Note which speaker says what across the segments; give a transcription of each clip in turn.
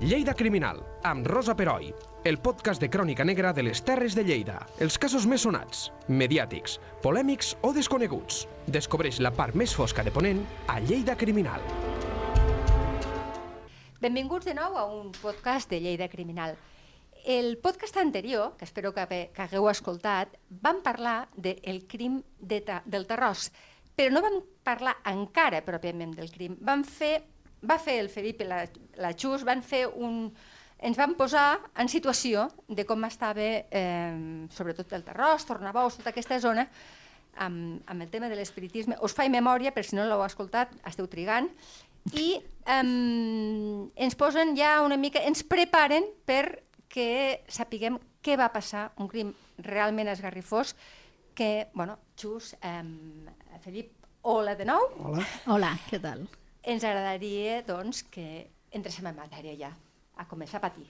Speaker 1: Lleida Criminal, amb Rosa Peroi, el podcast de crònica negra de les Terres de Lleida. Els casos més sonats, mediàtics, polèmics o desconeguts. Descobreix la part més fosca de Ponent a Lleida Criminal.
Speaker 2: Benvinguts de nou a un podcast de Lleida Criminal. El podcast anterior, que espero que, que hagueu escoltat, vam parlar del de crim de ta, del Terrós, però no vam parlar encara pròpiament del crim. Vam fer va fer el Felip i la, la Xus, van fer un, ens van posar en situació de com estava, eh, sobretot el Terrós, Tornabous, tota aquesta zona, amb, amb el tema de l'espiritisme. Us faig memòria, per si no l'heu escoltat, esteu trigant, i eh, ens posen ja una mica, ens preparen per que sapiguem què va passar, un crim realment esgarrifós, que, bueno, Xus, eh, Felip, hola de nou.
Speaker 3: Hola.
Speaker 4: Hola, què tal?
Speaker 2: Ens agradaria doncs, que entréssim en matèria ja, a començar a patir.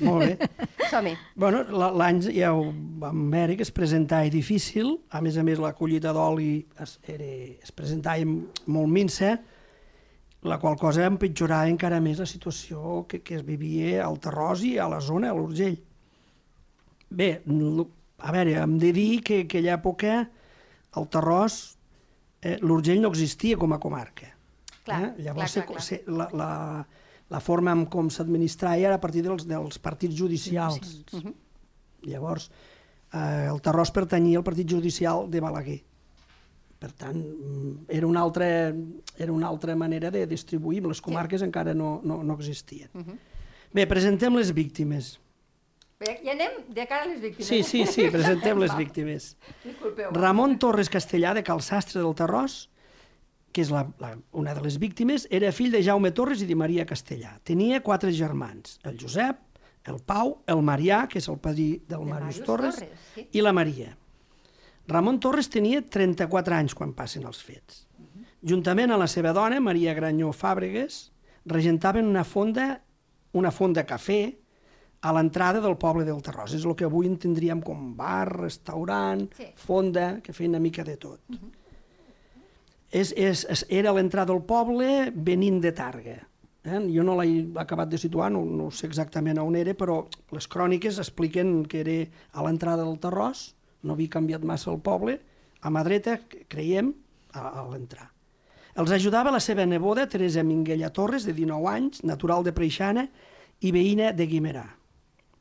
Speaker 3: Molt bé.
Speaker 2: Som-hi.
Speaker 3: Bueno, l'any ja ho vam veure que es presentava difícil, a més a més la collita d'oli es, era, es presentava molt minsa, la qual cosa empitjorava encara més la situació que, que es vivia al Terrós i a la zona, a l'Urgell. Bé, a veure, hem de dir que en aquella època al Terrós eh, l'Urgell no existia com a comarca
Speaker 2: Clar,
Speaker 3: eh? Llavors,
Speaker 2: clar, clar,
Speaker 3: se, la, la, la forma en com s'administrava era a partir dels, dels partits judicials. Sí, sí. Uh -huh. Llavors, eh, el Terrós pertanyia al partit judicial de Balaguer. Per tant, mm, era una altra, era una altra manera de distribuir. Les comarques sí. encara no, no, no existien. Uh -huh. Bé, presentem les víctimes.
Speaker 2: Bé, ja anem de cara a les víctimes.
Speaker 3: Sí, sí, sí, presentem les víctimes.
Speaker 2: Disculpeu.
Speaker 3: Ramon Torres Castellà, de Calsastre del Terrós, que és la, la, una de les víctimes, era fill de Jaume Torres i de Maria Castellà. Tenia quatre germans, el Josep, el Pau, el Marià, que és el padrí del de Màrius Torres, Torres sí. i la Maria. Ramon Torres tenia 34 anys quan passen els fets. Uh -huh. Juntament amb la seva dona, Maria Granyó Fàbregues, regentaven una fonda, una fonda cafè a l'entrada del poble del Terrós. És el que avui entendríem com bar, restaurant, sí. fonda, que feien una mica de tot. Uh -huh és, és, és, era l'entrada al poble venint de Targa. Eh? Jo no l'he acabat de situar, no, no sé exactament on era, però les cròniques expliquen que era a l'entrada del Terrós, no havia canviat massa el poble, a mà dreta, creiem, a, a l'entrar. Els ajudava la seva neboda, Teresa Minguella Torres, de 19 anys, natural de Preixana i veïna de Guimerà.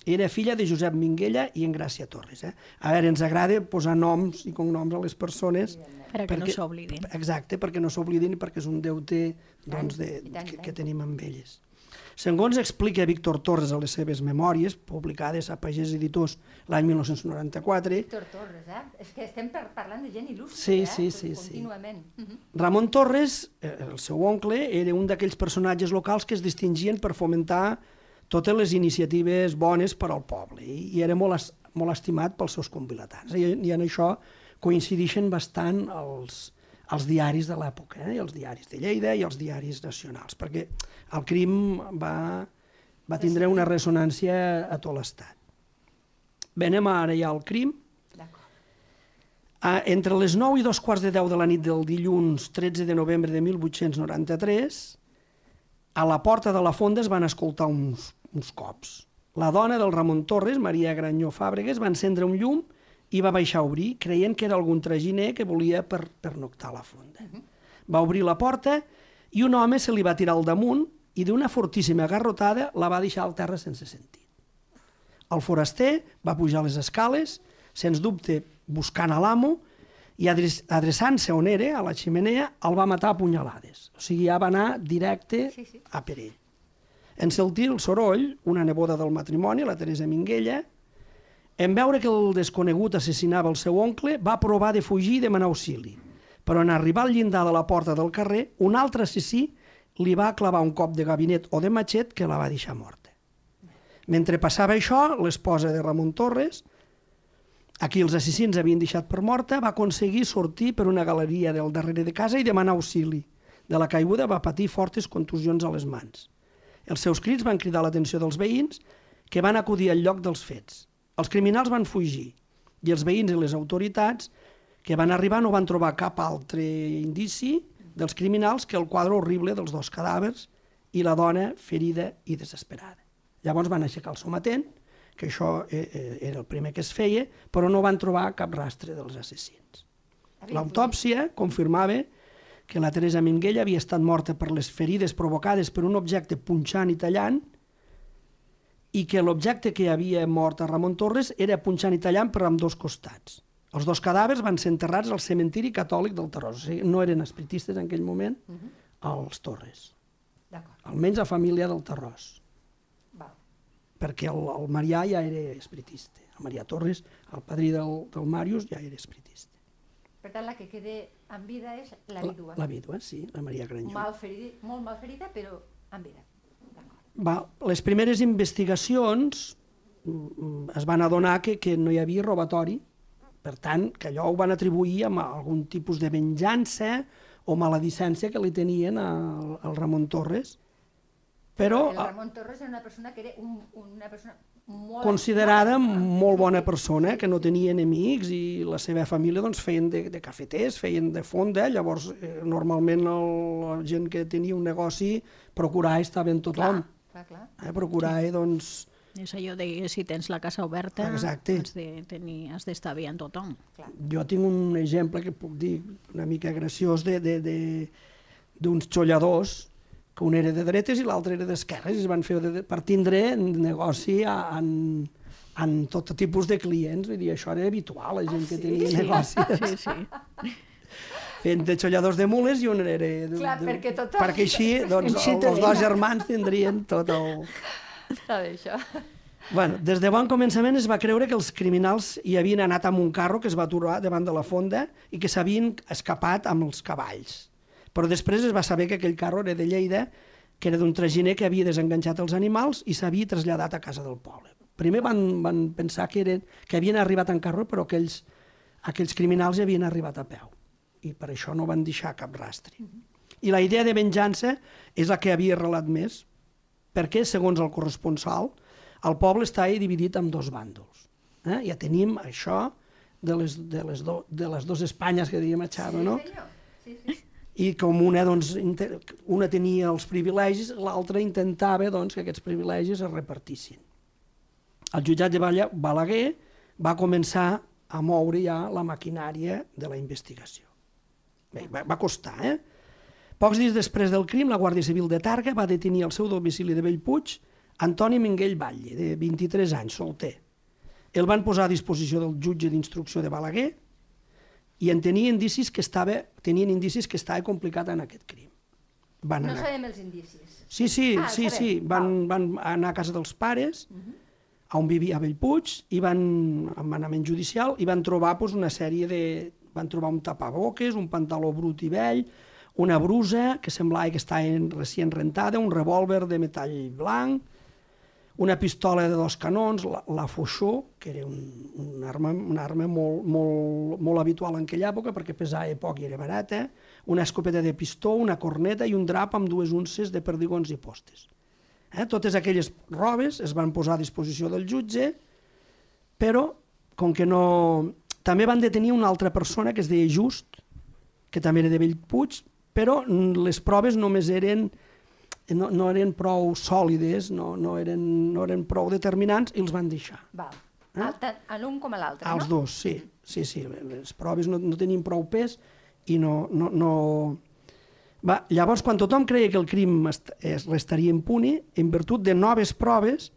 Speaker 3: Era filla de Josep Minguella i Engràcia Torres. Eh? A veure, ens agrada posar noms i cognoms a les persones...
Speaker 4: Per perquè no s'oblidin.
Speaker 3: Exacte, perquè no s'oblidin i perquè és un deute doncs, de, que, que tenim amb elles. Segons explica Víctor Torres a les seves memòries, publicades a Pagès Editors l'any 1994...
Speaker 2: Víctor Torres, eh? És que estem parlant de gent il·lustre,
Speaker 3: sí,
Speaker 2: eh?
Speaker 3: Sí, sí,
Speaker 2: Contínuament.
Speaker 3: sí. Uh -huh. Ramon Torres, eh, el seu oncle, era un d'aquells personatges locals que es distingien per fomentar totes les iniciatives bones per al poble i, i era molt, molt estimat pels seus convilatans. I, i en això coincideixen bastant els, els diaris de l'època, eh? els diaris de Lleida i els diaris nacionals, perquè el crim va, va tindre una ressonància a tot l'estat. Bé, anem ara ja al crim. Ah, entre les 9 i dos quarts de 10 de la nit del dilluns 13 de novembre de 1893, a la porta de la fonda es van escoltar uns, uns cops. La dona del Ramon Torres, Maria Granyó Fàbregues, va encendre un llum i va baixar a obrir, creient que era algun traginer que volia per, pernoctar la fonda. Uh -huh. Va obrir la porta i un home se li va tirar al damunt i d'una fortíssima garrotada la va deixar al terra sense sentit. El foraster va pujar les escales, sens dubte buscant a l'amo, i adreçant-se on era, a la ximenea, el va matar a punyalades. O sigui, ja va anar directe sí, sí. a per ell. En sentir el soroll, una neboda del matrimoni, la Teresa Minguella, en veure que el desconegut assassinava el seu oncle, va provar de fugir i demanar auxili. Però en arribar al llindar de la porta del carrer, un altre assassí li va clavar un cop de gabinet o de matxet que la va deixar morta. Mentre passava això, l'esposa de Ramon Torres, a qui els assassins havien deixat per morta, va aconseguir sortir per una galeria del darrere de casa i demanar auxili. De la caiguda va patir fortes contusions a les mans. Els seus crits van cridar l'atenció dels veïns, que van acudir al lloc dels fets. Els criminals van fugir i els veïns i les autoritats que van arribar no van trobar cap altre indici dels criminals que el quadre horrible dels dos cadàvers i la dona ferida i desesperada. Llavors van aixecar el sometent, que això eh, eh, era el primer que es feia, però no van trobar cap rastre dels assassins. L'autòpsia confirmava que la Teresa Minguella havia estat morta per les ferides provocades per un objecte punxant i tallant i que l'objecte que havia mort a Ramon Torres era punxant i tallant per amb dos costats. Els dos cadàvers van ser enterrats al cementiri catòlic del Tarròs. O sigui, no eren espiritistes en aquell moment, uh -huh. els Torres. Almenys la família del Tarròs. Perquè el, el Marià ja era espiritista. El Marià Torres, el padrí del, del Màrius, ja era espiritista.
Speaker 2: Per tant, la que queda en vida és la vídua.
Speaker 3: La, la vídua, sí, la Maria Granyó.
Speaker 2: Mal ferida, molt mal ferida, però en vida.
Speaker 3: Va, les primeres investigacions mm, es van adonar que, que no hi havia robatori, per tant, que allò ho van atribuir a algun tipus de venjança o maledicència que li tenien al, al Ramon Torres. Però,
Speaker 2: el Ramon Torres era una persona que era un, una persona molt...
Speaker 3: Considerada molt bona persona, que no tenia enemics i la seva família doncs, feien de, de cafeters, feien de fonda, llavors eh, normalment el, la gent que tenia un negoci procurava estar ben tothom.
Speaker 2: Clar, clar, clar.
Speaker 3: Eh, procurava, doncs,
Speaker 4: és allò de si tens la casa oberta
Speaker 3: Exacte.
Speaker 4: has de tenir, has d'estar bé en tothom.
Speaker 2: Clar.
Speaker 3: Jo tinc un exemple que puc dir una mica graciós de, de, de, d'uns xolladors que un era de dretes i l'altre era d'esquerres i es van fer de, per tindre negoci en, en tot tipus de clients. Vull dir, això era habitual, la gent
Speaker 2: Ah,
Speaker 3: que
Speaker 2: sí?
Speaker 3: tenia
Speaker 2: Sí.
Speaker 3: negoci.
Speaker 4: Sí, sí.
Speaker 3: Fent de xolladors de mules i un era... De,
Speaker 2: Clar,
Speaker 3: de,
Speaker 2: perquè tothom-
Speaker 3: Perquè així, doncs, el, els dos germans tindrien tot el...
Speaker 2: Està bé, això.
Speaker 3: Bueno, des de bon començament es va creure que els criminals hi havien anat amb un carro que es va aturar davant de la fonda i que s'havien escapat amb els cavalls. Però després es va saber que aquell carro era de Lleida, que era d'un traginer que havia desenganxat els animals i s'havia traslladat a casa del poble. Primer van, van pensar que, eren, que havien arribat en carro, però aquells, aquells criminals hi havien arribat a peu. I per això no van deixar cap rastre. I la idea de venjança és la que havia relat més, perquè, segons el corresponsal, el poble està dividit en dos bàndols. Eh? Ja tenim això de les, de les, do, de les dues Espanyes que dèiem a Xava, no?
Speaker 2: senyor. Sí, sí.
Speaker 3: I com una, doncs, una tenia els privilegis, l'altra intentava doncs, que aquests privilegis es repartissin. El jutjat de Balaguer va començar a moure ja la maquinària de la investigació. Bé, va, va costar, eh? Pocs dies després del crim, la Guàrdia Civil de Targa va detenir al seu domicili de Bellpuig Antoni Minguell Batlle, de 23 anys, solter. El van posar a disposició del jutge d'instrucció de Balaguer i en tenia indicis que estava, tenien indicis que estava complicat en aquest crim. Van
Speaker 2: No
Speaker 3: anar...
Speaker 2: sabem els indicis.
Speaker 3: Sí, sí,
Speaker 2: Ah,
Speaker 3: sí, sí. Van, van anar a casa dels pares, a on vivia a Bellpuig, i van, amb manament judicial, i van trobar doncs, una sèrie de... Van trobar un tapaboques, un pantaló brut i vell, una brusa que semblava que estava en- recient rentada, un revòlver de metall blanc, una pistola de dos canons, la, la Foixó, que era un, un arma, una arma molt, molt, molt habitual en aquella època perquè pesava poc i era barata, una escopeta de pistó, una corneta i un drap amb dues unces de perdigons i postes. Eh? Totes aquelles robes es van posar a disposició del jutge, però com que no... També van detenir una altra persona que es deia Just, que també era de Bellpuig, però les proves només eren no, no eren prou sòlides, no, no, eren, no eren prou determinants i els van deixar.
Speaker 2: Val.
Speaker 3: Eh?
Speaker 2: Eh? Tant en un com a l'altre,
Speaker 3: Els
Speaker 2: no?
Speaker 3: dos, sí. sí, sí. Les proves no, no tenien prou pes i no... no, no... Va, llavors, quan tothom creia que el crim es restaria impune, en virtut de noves proves,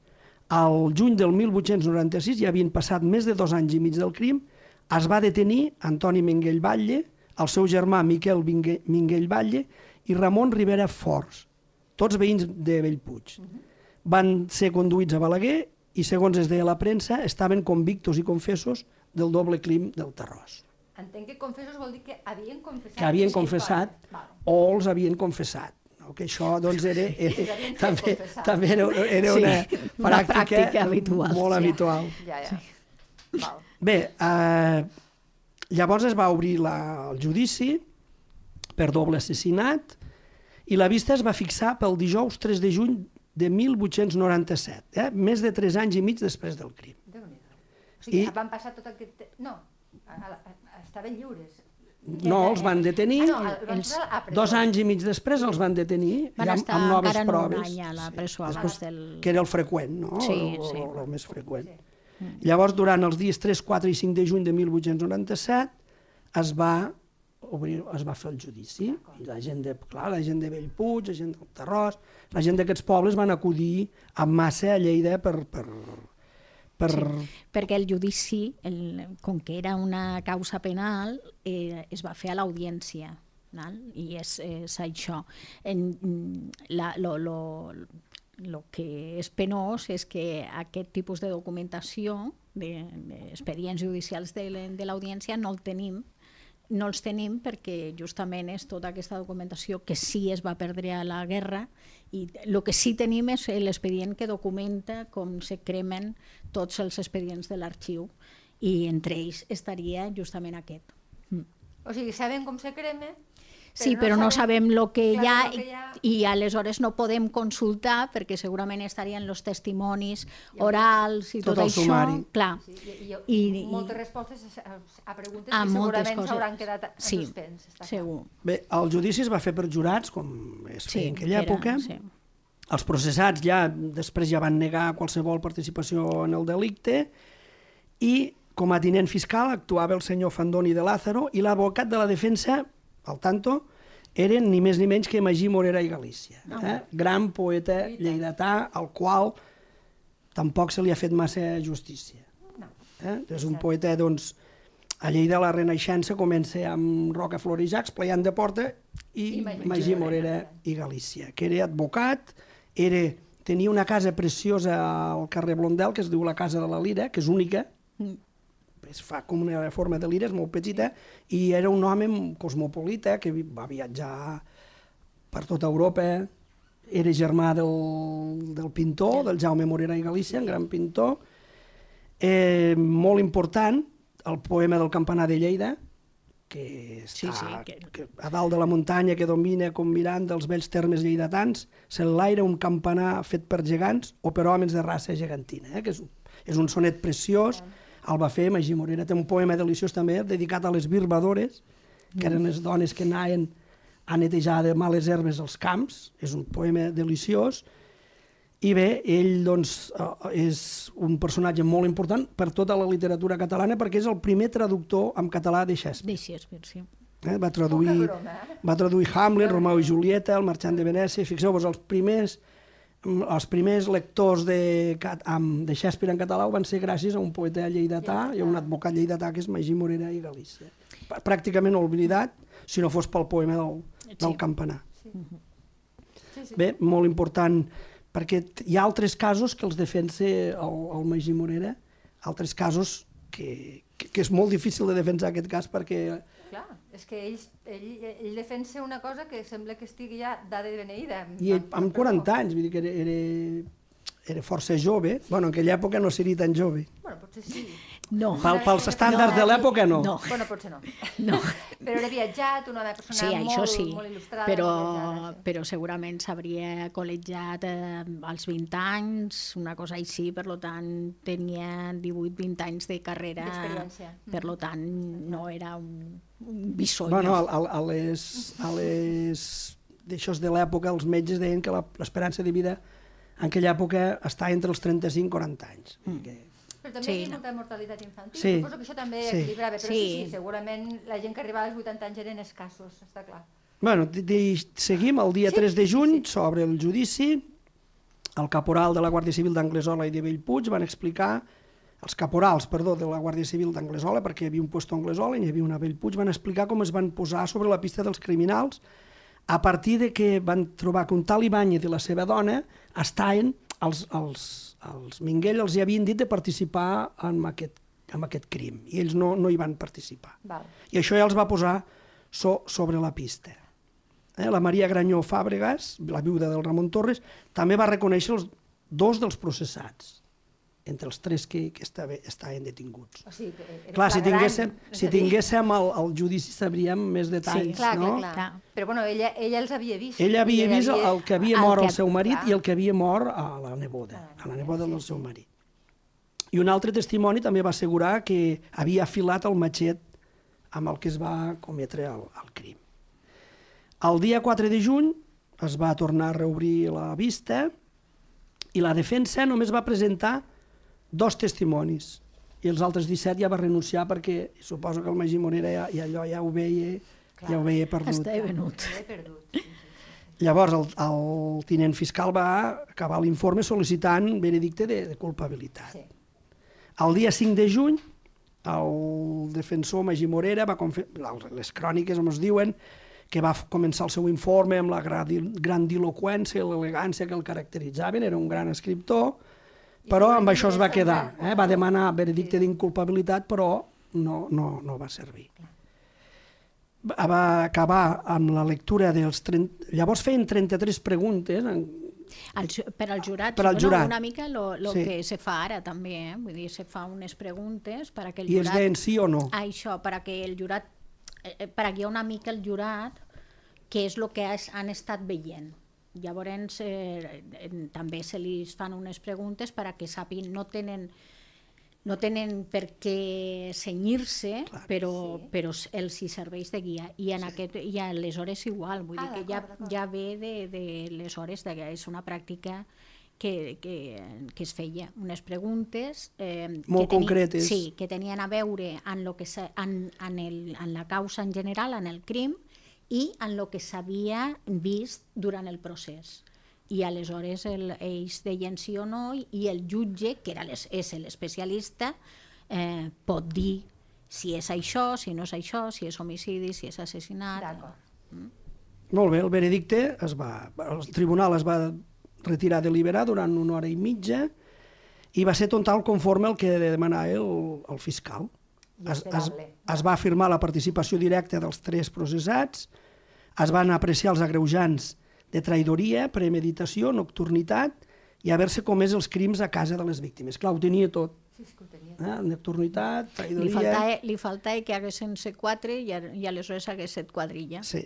Speaker 3: al juny del 1896, ja havien passat més de dos anys i mig del crim, es va detenir Antoni Minguell Batlle, el seu germà Miquel Mingue- Minguell Batlle i Ramon Rivera Forts, tots veïns de Bellpuig. Van ser conduïts a Balaguer i, segons es deia la premsa, estaven convictos i confessos del doble crim del Tarròs.
Speaker 2: Entenc que confessos vol dir que havien confessat.
Speaker 3: Que havien
Speaker 2: sí,
Speaker 3: confessat o els havien confessat. No? Que això doncs, era, era,
Speaker 2: fet
Speaker 3: també, també era, era
Speaker 4: Sí,
Speaker 3: una,
Speaker 4: una
Speaker 3: pràctica,
Speaker 4: pràctica habitual.
Speaker 3: molt
Speaker 2: Ja.
Speaker 3: habitual.
Speaker 2: Ja, ja. Val.
Speaker 3: Bé, eh, llavors es va obrir la, el judici per doble assassinat i la vista es va fixar pel dijous 3 de juny de 1897, eh? més de 3 anys i mig després del crim.
Speaker 2: Déu-n'hi-do. O sigui,
Speaker 3: I-
Speaker 2: van passar tot aquest... te- No, a, a, a, estaven lliures.
Speaker 3: No, els van detenir.
Speaker 2: Ah, no, el van
Speaker 4: els-
Speaker 2: posar a presó.
Speaker 3: Dos anys i mig després els van detenir
Speaker 4: Van
Speaker 3: ja amb, amb noves
Speaker 4: encara no un
Speaker 3: proves.
Speaker 4: any a la presó abans
Speaker 3: Després,
Speaker 4: del-
Speaker 3: Que era el freqüent, no?
Speaker 4: Sí,
Speaker 3: el,
Speaker 4: sí.
Speaker 3: el, el més freqüent. Llavors, durant els dies 3, 4 i 5 de juny de 1897 es va obrir, es va fer el judici. I la gent de, clar, la gent de Bellpuig, la gent del Terrós, la gent d'aquests pobles van acudir en massa a Lleida per, per, per,
Speaker 4: Sí, perquè el judici, el, com que era una causa penal, eh, es va fer a l'audiència. I és, és això. En, la, lo, lo, lo que és penós és que aquest tipus de documentació, d'expedients judicials de, l- de l'audiència, no el tenim no els tenim perquè justament és tota aquesta documentació que sí es va perdre a la guerra i el que sí tenim és l'expedient que documenta com se cremen tots els expedients de l'arxiu i entre ells estaria justament aquest.
Speaker 2: O sigui, saben com se crema,
Speaker 4: Sí, però no sabem el que hi ha
Speaker 2: ha.
Speaker 4: i aleshores no podem consultar perquè segurament estarien els testimonis orals i
Speaker 3: Tot
Speaker 4: tot,
Speaker 3: el
Speaker 4: això.
Speaker 3: sumari.
Speaker 4: Clar.
Speaker 2: Sí, i, i,
Speaker 4: I-
Speaker 2: i,
Speaker 4: i-
Speaker 2: moltes respostes a, a preguntes
Speaker 4: a
Speaker 2: que segurament s'hauran quedat en
Speaker 4: sí,
Speaker 2: suspens.
Speaker 4: Segur.
Speaker 3: Bé, el judici es va fer per jurats, com es feia en aquella
Speaker 4: era-
Speaker 3: època.
Speaker 4: sí.
Speaker 3: Els processats ja després ja van negar qualsevol participació en el delicte i com a tinent fiscal actuava el senyor Fandoni de Lázaro i l'advocat de la defensa, al tanto, eren ni més ni menys que Magí Morera i Galícia. Eh? Gran poeta lleidatà, al qual tampoc se li ha fet massa justícia. Eh? És un poeta, doncs, a Lleida la Renaixença comença amb Roca Florejacs, Pleiant de Porta i,
Speaker 2: I Magí Morera.
Speaker 3: Morera i Galícia, que era advocat, era, tenia una casa preciosa al carrer Blondel, que es diu la Casa de la Lira, que és única, es fa com una forma de lira, és molt petita, i era un home cosmopolita que va viatjar per tota Europa, era germà del, del pintor, del Jaume Morera i Galícia, un gran pintor, eh, molt important, el poema del campanar de Lleida, que està
Speaker 4: Sí, sí, que-
Speaker 3: que a dalt de la muntanya que domina com mirant dels vells termes lleidatans, s'enlaira un campanar fet per gegants o per homes de raça gegantina, eh? que és, un- és un sonet preciós, el va fer Magí Morera, té un poema deliciós també dedicat a les birbadores, que eren les dones que anaven a netejar de males herbes als camps, és un poema deliciós, i bé, ell doncs, eh, és un personatge molt important per tota la literatura catalana perquè és el primer traductor en català de Shakespeare.
Speaker 4: De Shakespeare, sí.
Speaker 3: Eh? Va, traduir,
Speaker 2: broma, eh?
Speaker 3: va traduir Hamlet, Romeu i Julieta, El marxant de Venècia. Fixeu-vos, els primers, els primers lectors de, de Shakespeare en català van ser gràcies a un poeta lleidatà i a un advocat lleidatà que és Magí Morera i Galícia. Prà- Pràcticament oblidat, si no fos pel poema del, del
Speaker 4: Sí.
Speaker 3: campanar.
Speaker 2: Sí, sí.
Speaker 3: Bé, molt important, perquè hi ha altres casos que els defensa el, el Magí Morera, altres casos que, que, que és molt difícil de defensar aquest cas perquè
Speaker 2: Clar, és que ell, ell, ell defensa una cosa que sembla que estigui ja dada de beneïda.
Speaker 3: I ell, amb 40 anys, vull dir que era, era, era força jove. Bueno, en aquella època no seria tan jove.
Speaker 2: Bueno, potser sí.
Speaker 4: No,
Speaker 3: Pel, pels estàndards de l'època, no.
Speaker 4: No.
Speaker 2: Bueno, potser no.
Speaker 4: no.
Speaker 2: Però era viatjat, una persona
Speaker 4: Sí, això
Speaker 2: molt,
Speaker 4: sí,
Speaker 2: molt il·lustrada.
Speaker 4: però,
Speaker 2: sí.
Speaker 4: però segurament s'hauria col·legiat eh, als 20 anys, una cosa així, per lo tant tenia 18-20 anys de carrera,
Speaker 2: D'experiència.
Speaker 4: per lo tant no era un, un bisonyo.
Speaker 3: Bueno, a, a, les, a les d'aixòs de l'època, els metges deien que la- l'esperança de vida en aquella època està entre els 35 i 40 anys. Mm. Que,
Speaker 2: Però també
Speaker 4: Sí,
Speaker 2: hi havia
Speaker 4: no.
Speaker 2: molta mortalitat infantil.
Speaker 3: Sí.
Speaker 2: Suposo que això també
Speaker 3: Sí.
Speaker 2: equilibrava, però sí.
Speaker 4: Sí.
Speaker 2: sí, segurament la gent que arribava als 80 anys eren escassos, està clar.
Speaker 3: bueno, de, de, seguim, el dia
Speaker 2: Sí,
Speaker 3: 3 de juny
Speaker 2: sí.
Speaker 3: s'obre el judici, el caporal de la Guàrdia Civil d'Anglesola i de Bellpuig van explicar, els caporals, perdó, de la Guàrdia Civil d'Anglesola, perquè hi havia un puesto a Anglesola i n'hi havia una a Bellpuig, van explicar com es van posar sobre la pista dels criminals a partir de que van trobar que un tal Ibáñez i la seva dona estaven, els, els, els Minguell els hi havien dit de participar en aquest, en aquest crim, i ells no, no hi van participar.
Speaker 2: Val.
Speaker 3: I això ja els va posar so, sobre la pista. Eh? La Maria Granyó Fàbregas, la viuda del Ramon Torres, també va reconèixer els dos dels processats, entre els tres que, que estava, estaven detinguts.
Speaker 2: O sigui,
Speaker 3: Clar, si tinguéssim,
Speaker 2: és
Speaker 3: si tinguéssim el, el judici sabríem més detalls,
Speaker 2: Clar,
Speaker 3: no?
Speaker 2: clar, clar. Però bueno, ella, ella els havia vist.
Speaker 3: Ella havia
Speaker 2: I
Speaker 3: vist el que havia
Speaker 4: el
Speaker 3: mort
Speaker 4: que-
Speaker 3: el seu marit
Speaker 2: clar.
Speaker 3: i el que havia mort a la neboda, a la neboda del seu marit. I un altre testimoni també va assegurar que havia afilat el matxet amb el que es va cometre el, el crim. El dia 4 de juny es va tornar a reobrir la vista i la defensa només va presentar dos testimonis i els altres 17 ja va renunciar perquè suposo que el Magí Morera ja, ja allò ja ho veia, Clar. ja ho veia perdut.
Speaker 4: Estava venut.
Speaker 2: Perdut.
Speaker 3: Llavors el, el tinent fiscal va acabar l'informe sol·licitant veredicte de, de culpabilitat.
Speaker 2: Sí.
Speaker 3: El dia 5 de juny, el defensor Magí Morera va les cròniques ens diuen que va començar el seu informe amb la grandiloquència i l'elegància que el caracteritzaven, era un gran escriptor, però amb això es va quedar. Eh? Va demanar veredicte d'inculpabilitat, però no, no, no va servir. Va acabar amb la lectura dels... 30... Llavors feien 33 preguntes, en-
Speaker 4: El, per al jurat,
Speaker 3: Per al
Speaker 4: bueno,
Speaker 3: jurat.
Speaker 4: una mica lo, lo
Speaker 3: Sí.
Speaker 4: que se fa ara també, eh? vull dir, se fa unes preguntes per a que el
Speaker 3: i es
Speaker 4: jurat...
Speaker 3: deien sí o no.
Speaker 4: Això, per a que el jurat, eh, eh, per a guiar una mica el jurat, què és el que has, han estat veient. Llavors, eh, també se li fan unes preguntes per a que sàpiguen, no tenen no tenen per què senyir-se, però,
Speaker 2: Sí.
Speaker 4: però els hi serveix de guia. I, en aquest, i aleshores igual, vull
Speaker 2: Ah,
Speaker 4: dir que ja, ja ve de, de les hores, de, és una pràctica que, que, que es feia unes preguntes eh,
Speaker 3: Molt
Speaker 4: que teni-
Speaker 3: concretes.
Speaker 4: Sí, que tenien a veure en, lo que se, en, en, el, en la causa en general, en el crim, i en lo que s'havia vist durant el procés. I aleshores el, ells deien sí o no i, i el jutge, que era les, és l'especialista, eh, pot dir si és això, si no és això, si és homicidi, si és assassinat...
Speaker 2: D'acord.
Speaker 3: Molt bé, el veredicte es va, el tribunal es va retirar deliberar durant una hora i mitja i va ser total conforme al que demanava el, el fiscal. Es, es, es va afirmar la participació directa dels tres processats, es van apreciar els agreujants de traïdoria, premeditació, nocturnitat i haver-se comès els crims a casa de les víctimes. Clar, ho tenia tot.
Speaker 2: Sí, és que ho tenia.
Speaker 3: Eh? Nocturnitat,
Speaker 4: Li
Speaker 3: traïdoria...
Speaker 4: faltava, li faltava que haguessin set quatre i, a- i aleshores hagués set quadrilla.
Speaker 3: Sí.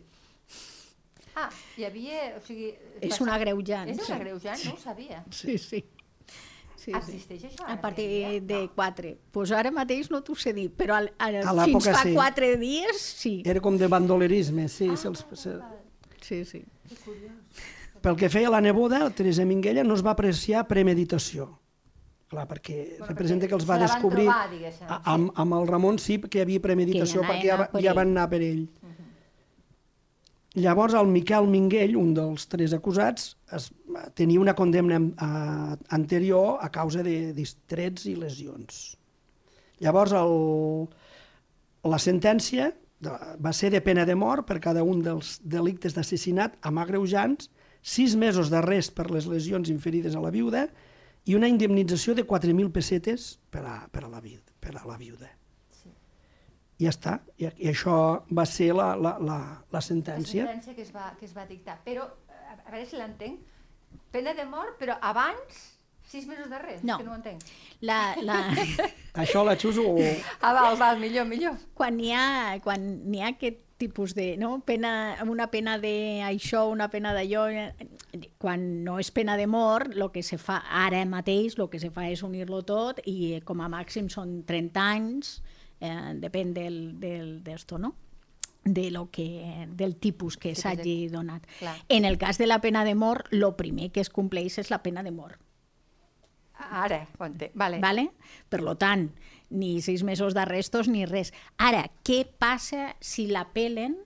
Speaker 2: Ah, hi havia... O sigui,
Speaker 4: És un agreujant.
Speaker 2: És un
Speaker 4: sí.
Speaker 2: agreujant? No ho sabia.
Speaker 4: Sí, sí. Sí, sí.
Speaker 2: Existeix això
Speaker 4: A partir
Speaker 2: dia?
Speaker 4: de
Speaker 2: No.
Speaker 4: 4. Pues ara mateix no t'ho sé dir, però al, al,
Speaker 3: A
Speaker 4: fins fa
Speaker 3: sí.
Speaker 4: 4 dies sí.
Speaker 3: Era com de bandolerisme, sí.
Speaker 2: Ah,
Speaker 3: se'ls, se,
Speaker 4: Sí, sí.
Speaker 2: Que curiós.
Speaker 3: Pel que feia la neboda, Teresa Minguella, no es va apreciar premeditació. Clar, perquè
Speaker 2: Bueno,
Speaker 3: representa
Speaker 2: perquè
Speaker 3: que els va descobrir...
Speaker 2: trobar,
Speaker 3: amb, amb el Ramon sí que hi havia premeditació,
Speaker 4: Que ja
Speaker 3: perquè ja, ja van anar per ell. Llavors, el Miquel Minguell, un dels tres acusats, es, tenia una condemna eh, anterior a causa de distrets i lesions. Llavors, el, la sentència va ser de pena de mort per cada un dels delictes d'assassinat amb agreujants, sis mesos d'arrest per les lesions inferides a la viuda i una indemnització de 4.000 pessetes per a, per a, la, per a la viuda. Ja està. I, I això va ser la, la, la, la
Speaker 2: La
Speaker 3: sentència.
Speaker 2: sentència que es va, que es va dictar. Però, a a veure si l'entenc, pena de mort, però abans, sis mesos d'arrest.
Speaker 4: No.
Speaker 2: Que no ho entenc.
Speaker 4: La, la...
Speaker 3: Això la xuso...
Speaker 2: Ah, val, val, millor, millor.
Speaker 4: quan n'hi ha, quan n'hi ha aquest tipus de, no? pena, una pena d'això, una pena d'allò, eh, quan no és pena de mort, el que se fa ara mateix, el que se fa és unir-lo tot i com a màxim són 30 anys, eh, depèn del, del, d'esto, no? de lo que, del tipus que
Speaker 2: Sí,
Speaker 4: s'hagi donat.
Speaker 2: Clar.
Speaker 4: En el cas de la pena de mort, el primer que es compleix és la pena de mort.
Speaker 2: Ara, ho entenc. Vale.
Speaker 4: Vale? Per lo tant, ni sis mesos d'arrestos ni res. Ara, què passa si l'apelen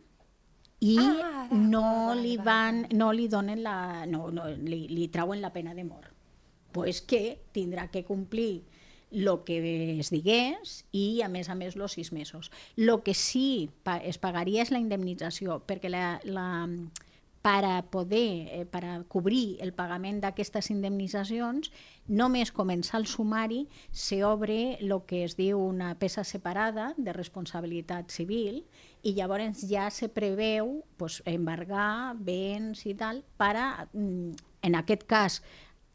Speaker 4: i
Speaker 2: Ah,
Speaker 4: no
Speaker 2: vale,
Speaker 4: li
Speaker 2: vale,
Speaker 4: van, no li donen la, no, no li, li trauen la pena de mort? Pues que tindrà que complir lo que es digués i, a més a més, los sis mesos. Lo que sí es pagaria és la indemnització, perquè la, la, para poder, eh, para cobrir el pagament d'aquestes indemnitzacions, només començar el sumari s'obre el que es diu una peça separada de responsabilitat civil i llavors ja se preveu pues, embargar béns i tal para, mm, en aquest cas,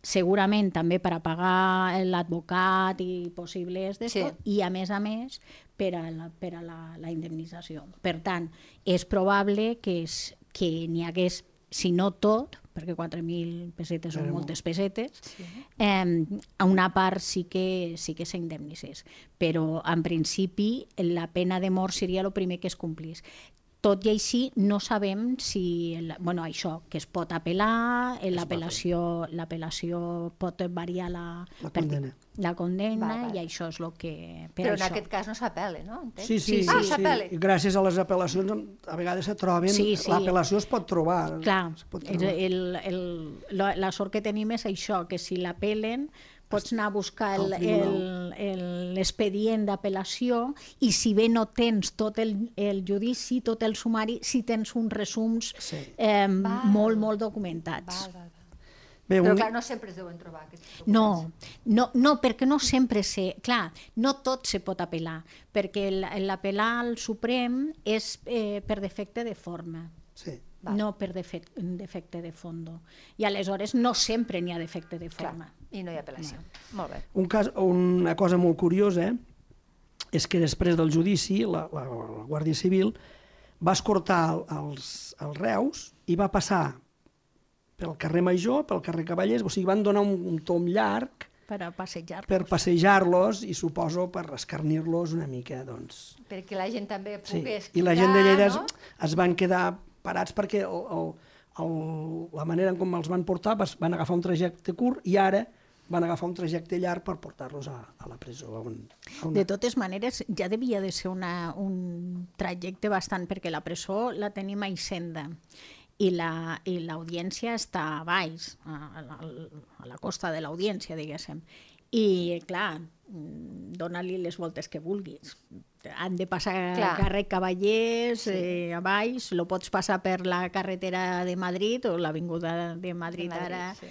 Speaker 4: segurament també per a pagar l'advocat i possibles d'esto,
Speaker 2: Sí.
Speaker 4: i a més a més per a la, per a la, la indemnització. Per tant, és probable que, es, que n'hi hagués si no tot, perquè 4.000 pessetes són moltes pessetes, sí. eh, a una part sí que sí que s'indemnitzés, però en principi la pena de mort seria el primer que es complís. Tot i així, no sabem si... El, bueno, això, que es pot apel·lar, l'apel·lació l'apel·lació pot variar la,
Speaker 3: La condemna.
Speaker 4: la condemna
Speaker 2: Val, val.
Speaker 4: i això és el que... Per
Speaker 2: Però en
Speaker 4: això.
Speaker 2: aquest cas no s'apel·la, no? Entenc?
Speaker 3: Sí, sí,
Speaker 4: Sí,
Speaker 2: Ah,
Speaker 3: sí. I gràcies a les apel·lacions a vegades se troben,
Speaker 4: Sí, sí.
Speaker 3: l'apel·lació es pot trobar.
Speaker 4: Clar,
Speaker 3: es pot
Speaker 4: el,
Speaker 3: trobar.
Speaker 4: el, el, la, la sort que tenim és això, que si l'apel·len pots anar a buscar el-
Speaker 3: Al
Speaker 4: el- el- l'expedient d'apel·lació i si bé no tens tot el, el judici, tot el sumari, si tens uns resums
Speaker 3: Sí.
Speaker 4: eh,
Speaker 2: Val.
Speaker 4: molt, molt documentats.
Speaker 2: Val, val, val.
Speaker 3: Bé,
Speaker 2: Però
Speaker 3: un,
Speaker 2: clar, no sempre es deuen trobar aquests documents.
Speaker 4: No, no, no, perquè no sempre se... Clar, no tot se pot apel·lar, perquè el- l'apel·lar al Suprem és eh, per defecte de forma.
Speaker 3: sí.
Speaker 2: Val.
Speaker 4: no per defecte, de fondo. I aleshores no sempre n'hi ha defecte de
Speaker 2: Clar,
Speaker 4: forma.
Speaker 2: I no hi ha apel·lació. Molt bé.
Speaker 3: Un cas, una cosa molt curiosa és que després del judici la, la, la Guàrdia Civil va escortar el- els, els reus i va passar pel carrer Major, pel carrer Cavallers, o sigui, van donar un, un tom llarg
Speaker 4: Per a passejar.
Speaker 3: per passejar-los i suposo per escarnir-los una mica, doncs.
Speaker 2: Perquè la gent també
Speaker 3: Sí.
Speaker 2: pogués
Speaker 3: I la gent de Lleida es,
Speaker 2: no?
Speaker 3: es van quedar parats perquè el, el, el, la manera en com els van portar van agafar un trajecte curt i ara van agafar un trajecte llarg per portar-los a, a la presó. A un, a una...
Speaker 4: De totes maneres, ja devia de ser una, un trajecte bastant, perquè la presó la tenim a Hisenda i la- i l'audiència està a baix, a, a, a la costa de l'audiència, diguéssim. I, clar, mm, dona-li les voltes que vulguis. Han de passar
Speaker 2: Clar.
Speaker 4: carrer Cavallers, sí. eh, a baix, lo pots passar per la carretera de Madrid o l'avinguda de Madrid,
Speaker 2: De Madrid,
Speaker 4: ara,
Speaker 2: sí.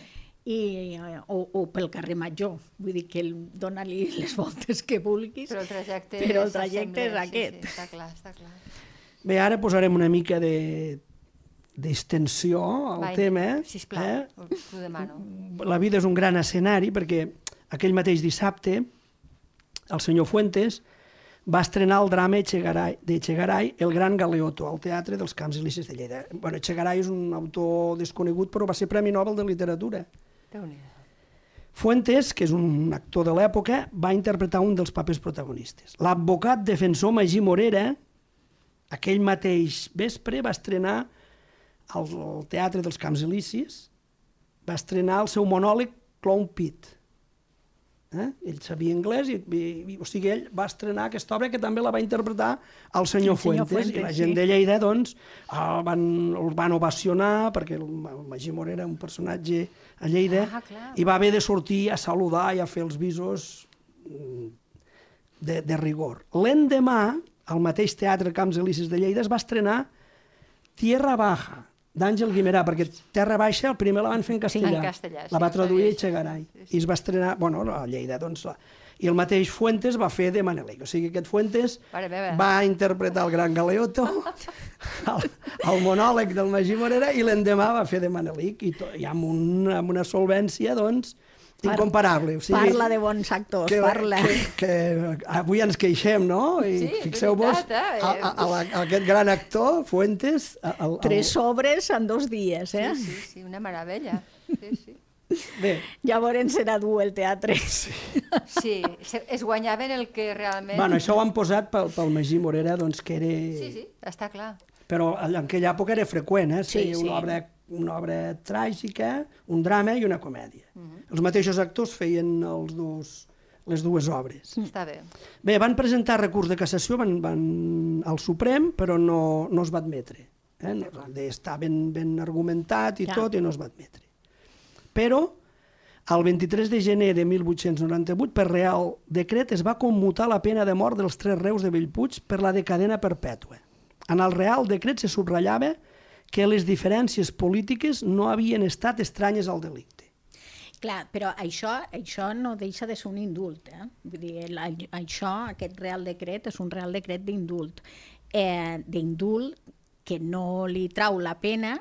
Speaker 4: I, eh, o, o pel carrer Major. Vull dir que el- dona-li les voltes que vulguis.
Speaker 2: Però el trajecte,
Speaker 4: Però el trajecte és aquest.
Speaker 2: Sí, sí, està clar, està clar.
Speaker 3: Bé, ara posarem una mica de d'extensió al
Speaker 2: Vai,
Speaker 3: tema.
Speaker 2: Sisplau,
Speaker 3: Eh?
Speaker 2: t'ho demano.
Speaker 3: La vida és un gran escenari perquè aquell mateix dissabte el senyor Fuentes va estrenar el drama Echegaray, d'Echegaray, El gran Galeoto, al Teatre dels Camps Elisis de Lleida. Bueno, Echegaray és un autor desconegut, però va ser Premi Nobel de Literatura. Fuentes, que és un actor de l'època, va interpretar un dels papers protagonistes. L'advocat defensor Magí Morera, aquell mateix vespre, va estrenar al, Teatre dels Camps Elisis, va estrenar el seu monòleg Clown Pit. Eh? Ell sabia anglès i, i, i, o sigui, ell va estrenar aquesta obra que també la va interpretar el senyor,
Speaker 4: El senyor
Speaker 3: Fuentes, i
Speaker 4: Fuentes,
Speaker 3: la gent
Speaker 4: sí.
Speaker 3: de Lleida doncs, el, van, el van ovacionar perquè el, el Magí Morera era un personatge a Lleida
Speaker 2: Ah, clar.
Speaker 3: i va haver de sortir a saludar i a fer els visos mm, de, de rigor. L'endemà, al mateix Teatre Camps Elisis de Lleida, es va estrenar Tierra Baja, d'Àngel Guimerà, perquè Terra Baixa el primer la van fer en castellà.
Speaker 2: en castellà, sí,
Speaker 3: la va traduir
Speaker 2: sabia,
Speaker 3: Echegaray.
Speaker 2: sí,
Speaker 3: I es va estrenar, bueno, a Lleida, doncs, la, i el mateix Fuentes va fer de Manelic. O sigui, aquest Fuentes va interpretar el Gran Galeoto, el, el monòleg del Magí Morera, i l'endemà va fer de Manelic, i, to, i amb, un, amb una solvència, doncs, incomparable. O sigui,
Speaker 4: Parla de bons actors,
Speaker 3: que,
Speaker 4: parla.
Speaker 3: Que, que avui ens queixem, no? I
Speaker 2: Sí,
Speaker 3: fixeu-vos,
Speaker 2: eh?
Speaker 3: a, a, a, la- a aquest gran actor, Fuentes... A, a, a,
Speaker 4: Tres obres en dos dies, eh?
Speaker 2: Sí, sí, sí, una meravella. Sí, sí.
Speaker 3: Bé,
Speaker 4: Llavors serà dur el teatre. Sí.
Speaker 2: Sí, es guanyaven el que realment...
Speaker 3: bueno, això ho han posat pel, pel Magí Morera, doncs, que era...
Speaker 2: Sí, sí, està clar.
Speaker 3: Però en aquella època era freqüent, eh?
Speaker 4: Sí, sí.
Speaker 3: una, obra, una obra tràgica, un drama i una comèdia. Els mateixos actors feien els dos, les dues obres.
Speaker 2: Està bé.
Speaker 3: Bé, van presentar recurs de cassació van, van al Suprem, però no, no es va admetre. Eh? No, està ben, ben argumentat i
Speaker 4: Ja.
Speaker 3: tot, i no es va admetre. Però, el 23 de gener de 1898, per real decret, es va commutar la pena de mort dels tres reus de Bellpuig per la de cadena perpètua. En el real decret se subratllava que les diferències polítiques no havien estat estranyes al delicte.
Speaker 4: Clar, però això, això no deixa de ser un indult. Eh? Vull dir, el, això, aquest real decret, és un real decret d'indult. Eh, d'indult que no li trau la pena,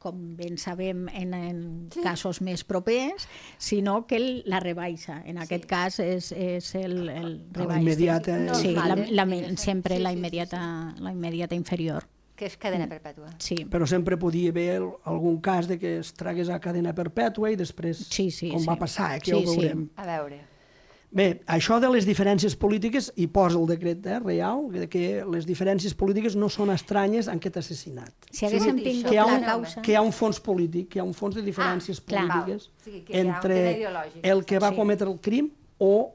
Speaker 4: com ben sabem en, en sí. casos més propers, sinó que el, la rebaixa. En aquest cas és, és el, el
Speaker 3: La
Speaker 4: rebaixa.
Speaker 3: immediata-
Speaker 2: No
Speaker 4: sí, la, la, sempre
Speaker 2: Sí,
Speaker 4: la,
Speaker 2: sí, sí,
Speaker 4: immediata, la immediata inferior.
Speaker 2: Que és cadena perpètua.
Speaker 4: Sí.
Speaker 3: Però sempre podia haver algun cas de que es tragués a cadena perpètua i després,
Speaker 4: Sí, sí,
Speaker 3: com
Speaker 4: sí.
Speaker 3: va passar, eh, que
Speaker 4: Sí,
Speaker 3: ja ho
Speaker 4: sí.
Speaker 3: veurem.
Speaker 2: A veure,
Speaker 3: Bé, això de les diferències polítiques, hi posa el decret eh, real, de que les diferències polítiques no són estranyes en aquest assassinat.
Speaker 4: Si haguéssim
Speaker 2: Sí,
Speaker 4: tingut
Speaker 3: que hi ha
Speaker 4: la
Speaker 3: un,
Speaker 4: causa...
Speaker 3: que hi ha un fons polític, que hi ha un fons de diferències
Speaker 2: Ah, clar.
Speaker 3: polítiques
Speaker 2: Val. O sigui, que hi ha un
Speaker 3: entre el que va
Speaker 4: Sí.
Speaker 3: cometre el crim o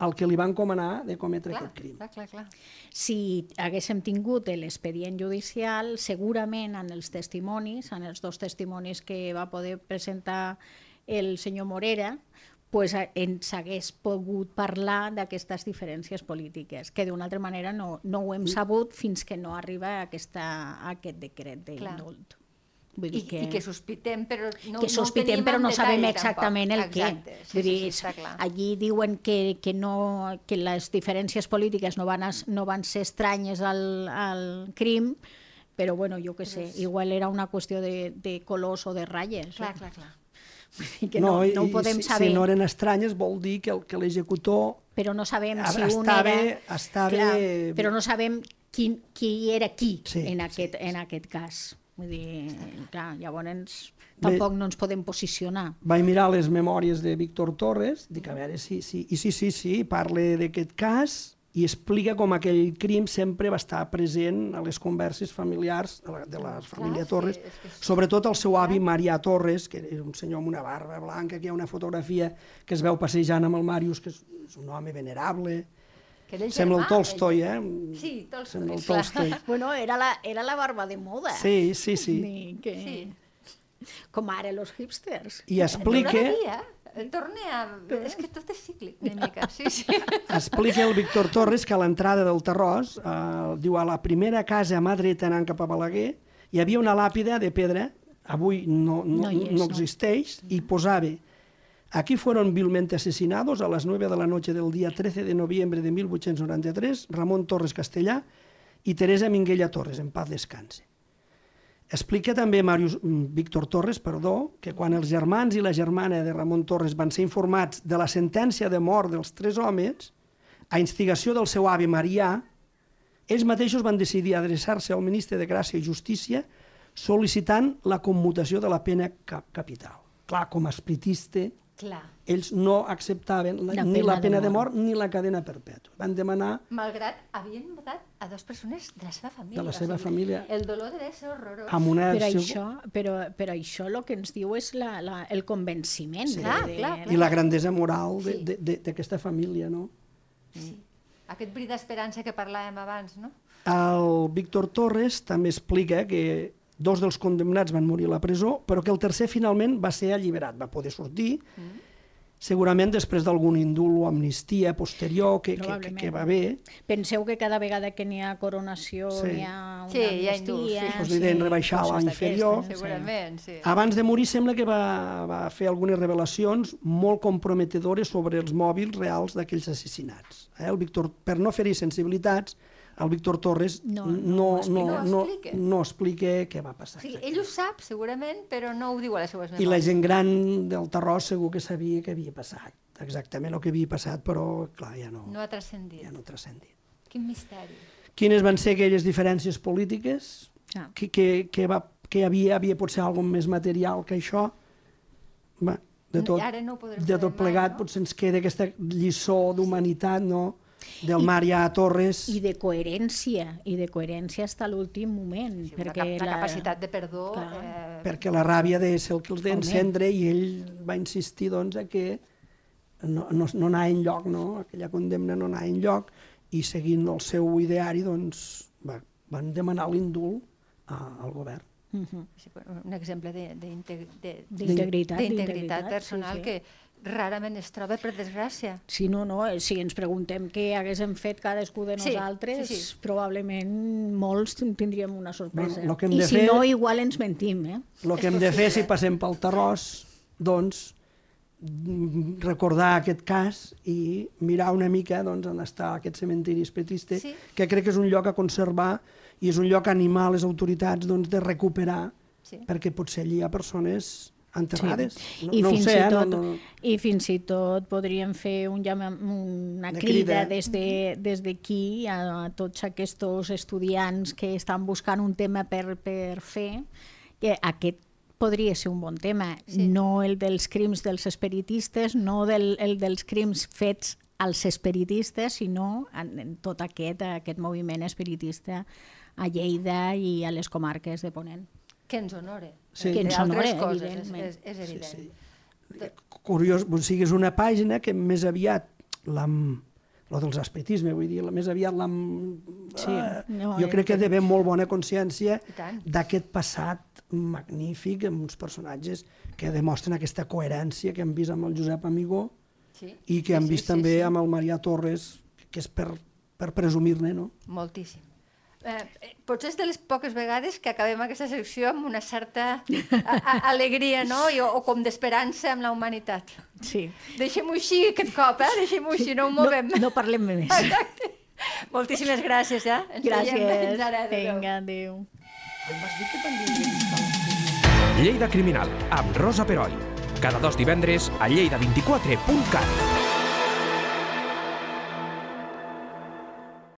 Speaker 3: el que li va encomanar de cometre
Speaker 2: clar,
Speaker 3: aquest crim.
Speaker 2: clar, clar, clar.
Speaker 4: Si haguéssim tingut l'expedient judicial, segurament en els testimonis, en els dos testimonis que va poder presentar el senyor Morera, pues, a- ens hagués pogut parlar d'aquestes diferències polítiques, que d'una altra manera no, no ho
Speaker 3: Mm.
Speaker 4: hem sabut fins que no arriba aquesta, aquest decret
Speaker 2: Clar.
Speaker 4: d'indult. Vull
Speaker 2: I,
Speaker 4: dir que...
Speaker 2: I que sospitem, però no,
Speaker 4: que
Speaker 2: no
Speaker 4: sospitem
Speaker 2: tenim
Speaker 4: però no
Speaker 2: detall,
Speaker 4: sabem
Speaker 2: tampoc.
Speaker 4: exactament el
Speaker 2: Exacte,
Speaker 4: què.
Speaker 2: Sí,
Speaker 4: Vull
Speaker 2: sí,
Speaker 4: dir,
Speaker 2: sí, clar.
Speaker 4: allí diuen que, que, no, que les diferències polítiques no van, a, no van ser estranyes al, al crim, però bueno, jo què sé, igual era una qüestió de, de colors o de ratlles.
Speaker 2: Clar, clar, clar.
Speaker 4: Dir que no, no,
Speaker 3: i-
Speaker 4: ho
Speaker 3: i
Speaker 4: podem
Speaker 3: si,
Speaker 4: saber,
Speaker 3: Si no eren estranyes vol dir que el- que l'executor
Speaker 4: però no sabem si un
Speaker 3: estava,
Speaker 4: era...
Speaker 3: estava
Speaker 4: Clar, però no sabem qui, qui era qui
Speaker 3: Sí,
Speaker 4: en,
Speaker 3: sí,
Speaker 4: aquest, en aquest cas. Vull dir, clar, llavors
Speaker 3: Bé.
Speaker 4: tampoc no ens podem posicionar.
Speaker 3: vaig mirar les memòries de Víctor Torres, dic a veure si... si I sí, sí, sí, parla d'aquest cas i explica com aquell crim sempre va estar present a les converses familiars de la, de la família
Speaker 2: és que-
Speaker 3: Torres,
Speaker 2: és que sí.
Speaker 3: sobretot el seu avi Marià Torres, que era un senyor amb una barba blanca, que hi ha una fotografia que es veu passejant amb el Màrius, que és, és un home venerable,
Speaker 2: Que era el
Speaker 3: sembla el
Speaker 2: germà,
Speaker 3: Tolstoi, eh?
Speaker 2: Sí, Tolstoi,
Speaker 3: Sembla el. Tolstoi.
Speaker 4: Bueno, era la, era la barba de moda.
Speaker 3: Sí, sí, sí.
Speaker 4: Ni que...
Speaker 2: Sí.
Speaker 4: Com ara los hipsters.
Speaker 3: I explica...
Speaker 2: No. Torna a... És que tot és cíclic, una mica. Sí, sí.
Speaker 3: Explica el Víctor Torres que a l'entrada del Terrós, eh, diu, a la primera casa a mà dreta anant cap a Balaguer, hi havia una làpida de pedra, avui no, no,
Speaker 4: No hi és,
Speaker 3: no
Speaker 4: no.
Speaker 3: existeix, i posava Aquí fueron vilmente asesinados a las 9 de la noche del día 13 de noviembre de 1893 Ramón Torres Castellà i Teresa Minguella Torres, en paz descanse. Explica també Màrius, mm, Víctor Torres, perdó, que quan els germans i la germana de Ramon Torres van ser informats de la sentència de mort dels tres homes, a instigació del seu avi Marià, ells mateixos van decidir adreçar-se al ministre de Gràcia i Justícia sol·licitant la commutació de la pena cap capital. Clar, com a espiritista,
Speaker 2: Clar.
Speaker 3: ells no acceptaven la,
Speaker 4: La
Speaker 3: ni la
Speaker 4: de
Speaker 3: pena de
Speaker 4: mort.
Speaker 3: mort ni la cadena perpètua. Van demanar
Speaker 2: Malgrat havien matat a dues persones de la seva família.
Speaker 3: De la
Speaker 2: o
Speaker 3: seva
Speaker 2: sigui,
Speaker 3: família.
Speaker 2: El dolor devia ser horrorós.
Speaker 3: amb una...
Speaker 4: Però això, però, però això el que ens diu és la, la, el convenciment.
Speaker 2: Sí. Clar, clar,
Speaker 3: I la grandesa moral de-
Speaker 2: Sí.
Speaker 3: de- de- d'aquesta família, no?
Speaker 2: Sí. Aquest bri d'esperança que parlàvem abans, no?
Speaker 3: El Víctor Torres també explica que dos dels condemnats van morir a la presó, però que el tercer finalment va ser alliberat, va poder sortir,
Speaker 2: Mm.
Speaker 3: segurament després d'algun indult o amnistia posterior que, que, que, que va haver.
Speaker 4: Penseu que cada vegada que n'hi ha coronació
Speaker 3: Sí.
Speaker 4: n'hi ha una
Speaker 2: Sí, hi ha indults, sí.
Speaker 4: amnistia...
Speaker 3: Pues li deien rebaixar
Speaker 4: coses
Speaker 3: l'any inferior.
Speaker 4: sí.
Speaker 2: Segurament, sí.
Speaker 3: Abans de morir sembla que va, va fer algunes revelacions molt comprometedores sobre els mòbils reals d'aquells assassinats. Eh? El Víctor, per no ferir sensibilitats, el Víctor Torres
Speaker 4: No,
Speaker 3: no,
Speaker 4: no
Speaker 3: no, no,
Speaker 2: No
Speaker 3: no,
Speaker 2: explica.
Speaker 3: no explica què va passar.
Speaker 2: O sigui, ell ho sap, segurament, però no ho diu a les seues
Speaker 3: I la
Speaker 2: memòries.
Speaker 3: gent gran del Terrós segur que sabia què havia passat, exactament el que havia passat, però clar, ja no,
Speaker 2: No ha transcendit.
Speaker 3: ja no ha transcendit.
Speaker 2: Quin misteri.
Speaker 3: Quines van ser aquelles diferències polítiques?
Speaker 4: Ah.
Speaker 3: Que, que, que, va, que hi havia, havia potser alguna més material que això? Va, de tot,
Speaker 2: Ara no
Speaker 3: de tot plegat
Speaker 2: mai, no?
Speaker 3: potser ens queda aquesta lliçó d'humanitat, no?, del Marià Torres.
Speaker 4: I de coherència, i de coherència fins a l'últim moment.
Speaker 2: Sí,
Speaker 4: perquè
Speaker 2: la, cap- la capacitat de perdó...
Speaker 4: Clar.
Speaker 2: Eh,
Speaker 3: perquè la ràbia de ser el que els
Speaker 4: Home.
Speaker 3: d'encendre i ell va insistir doncs, a que no, no, no anar enlloc, no? aquella condemna no anar enlloc i seguint el seu ideari doncs, va, van demanar l'indult al govern.
Speaker 2: Sí, bueno, un exemple de- d'integ- de-
Speaker 4: D'integritat,
Speaker 2: personal
Speaker 4: sí, sí.
Speaker 2: que rarament es troba, per desgràcia.
Speaker 4: Si no, no, eh, si ens preguntem què haguéssim fet cadascú de
Speaker 2: Sí,
Speaker 4: nosaltres,
Speaker 2: sí, sí.
Speaker 4: probablement molts tindríem una sorpresa.
Speaker 3: Bueno,
Speaker 4: I si
Speaker 3: fer-
Speaker 4: no, igual ens mentim, eh?
Speaker 3: El que hem de fer, si passem pel Terrós, doncs, recordar aquest cas i mirar una mica doncs, on està aquest cementiri espetista,
Speaker 2: Sí.
Speaker 3: que crec que és un lloc a conservar i és un lloc a animar les autoritats doncs, de recuperar,
Speaker 2: Sí.
Speaker 3: perquè potser allí hi ha persones enterrades.
Speaker 4: Sí.
Speaker 3: No,
Speaker 4: I,
Speaker 3: no
Speaker 4: fins
Speaker 3: sé,
Speaker 4: i
Speaker 3: eh?
Speaker 4: tot,
Speaker 3: No, no...
Speaker 4: I fins i tot podríem fer un llama, una
Speaker 3: Una
Speaker 4: crida,
Speaker 3: crida.
Speaker 4: des de- des d'aquí a, a tots aquests estudiants que estan buscant un tema per, per fer, que aquest podria ser un bon tema,
Speaker 2: sí.
Speaker 4: no el dels crims dels espiritistes, no del, el dels crims fets als espiritistes, sinó en, en tot aquest, aquest moviment espiritista a Lleida i a les comarques de Ponent.
Speaker 2: Que ens honore.
Speaker 3: Sí.
Speaker 4: Que ens honore,
Speaker 2: coses,
Speaker 4: evidentment.
Speaker 3: Sí,
Speaker 2: És, és, és evident.
Speaker 3: sí. Curiós, o sigui, és una pàgina que més aviat l'hem lo dels espiritisme, vull dir, la- més aviat l'hem...
Speaker 4: Sí,
Speaker 3: eh,
Speaker 4: no,
Speaker 3: jo
Speaker 4: eh,
Speaker 3: crec que de ben molt bona consciència d'aquest passat magnífic amb uns personatges que demostren aquesta coherència que hem vist amb el Josep Amigó
Speaker 2: Sí.
Speaker 3: i que
Speaker 2: sí,
Speaker 3: hem
Speaker 2: sí,
Speaker 3: vist
Speaker 2: sí,
Speaker 3: també
Speaker 2: sí.
Speaker 3: amb el Marià Torres, que és per, per presumir-ne, no?
Speaker 2: Moltíssim. Eh, eh, potser és de les poques vegades que acabem aquesta secció amb una certa a, a, alegria, no? I, o, o com d'esperança amb la humanitat.
Speaker 4: Sí.
Speaker 2: Deixem-ho així aquest cop, eh? Deixem-ho així, no ho movem.
Speaker 4: No, no parlem més.
Speaker 2: Exacte. Moltíssimes gràcies, ja. Ens veiem.
Speaker 4: Gràcies.
Speaker 2: Fins ara. adéu.
Speaker 4: Vinga, adéu.
Speaker 1: Lleida Criminal, amb Rosa Peroi. Cada dos divendres a lleida24.cat.